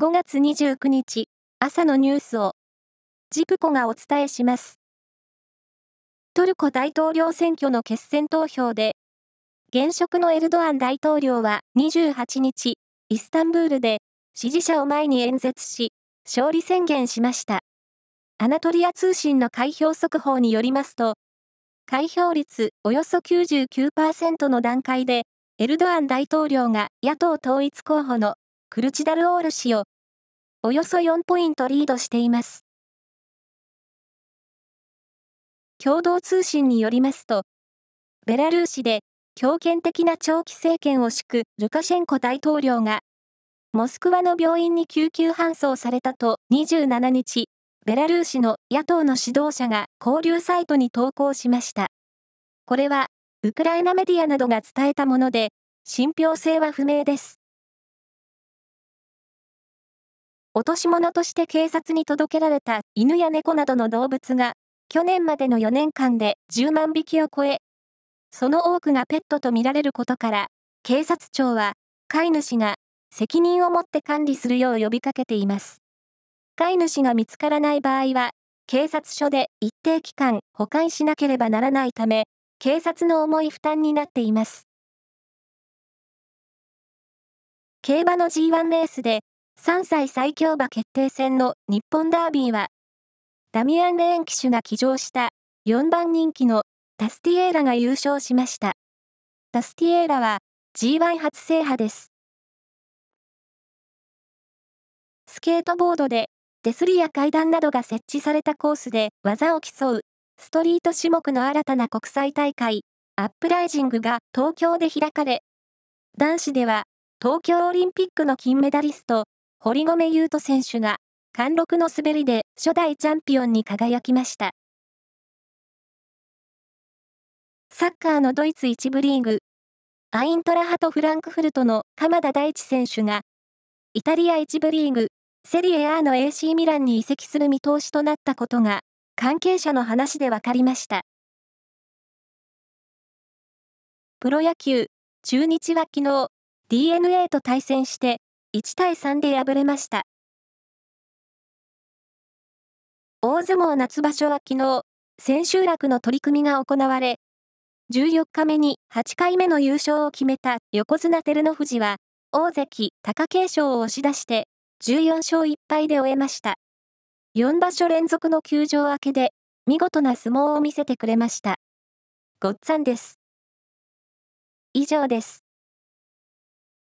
5月29日朝のニュースをジプコがお伝えします。トルコ大統領選挙の決選投票で現職のエルドアン大統領は28日イスタンブールで支持者を前に演説し勝利宣言しました。アナトリア通信の開票速報によりますと開票率およそ99%の段階で、エルドアン大統領が野党統一候補のクルチダルオール氏をおよそ4ポイントリードしています。共同通信によりますと、ベラルーシで強権的な長期政権を敷くルカシェンコ大統領が、モスクワの病院に救急搬送されたと27日、ベラルーシの野党の指導者が交流サイトに投稿しました。これは、ウクライナメディアなどが伝えたもので、信憑性は不明です。落とし物として警察に届けられた犬や猫などの動物が、去年までの4年間で10万匹を超え、その多くがペットとみられることから、警察庁は、飼い主が責任を持って管理するよう呼びかけています。飼い主が見つからない場合は、警察署で一定期間保管しなければならないため、警察の重い負担になっています。競馬の G1 レースで、3歳最強馬決定戦の日本ダービーは、ダミアン・レーン騎手が騎乗した4番人気のタスティエーラが優勝しました。タスティエーラは G1 初制覇です。スケートボードで手すりや階段などが設置されたコースで技を競う、ストリート種目の新たな国際大会、アップライジングが東京で開かれ、男子では、東京オリンピックの金メダリスト、堀米雄斗選手が、貫禄の滑りで初代チャンピオンに輝きました。サッカーのドイツ1部リーグ、アイントラハトフランクフルトの鎌田大地選手が、イタリア1部リーグ、セリエ A の AC ミランに移籍する見通しとなったことが、関係者の話で分かりました。プロ野球、中日は昨日、DNA と対戦して、1対3で敗れました。大相撲夏場所は昨日、千秋楽の取り組みが行われ、14日目に8回目の優勝を決めた横綱照ノ富士は、大関貴景勝を押し出して14勝1敗で終えました。4場所連続の休場明けで、見事な相撲を見せてくれました。ごっつぁんです。以上です。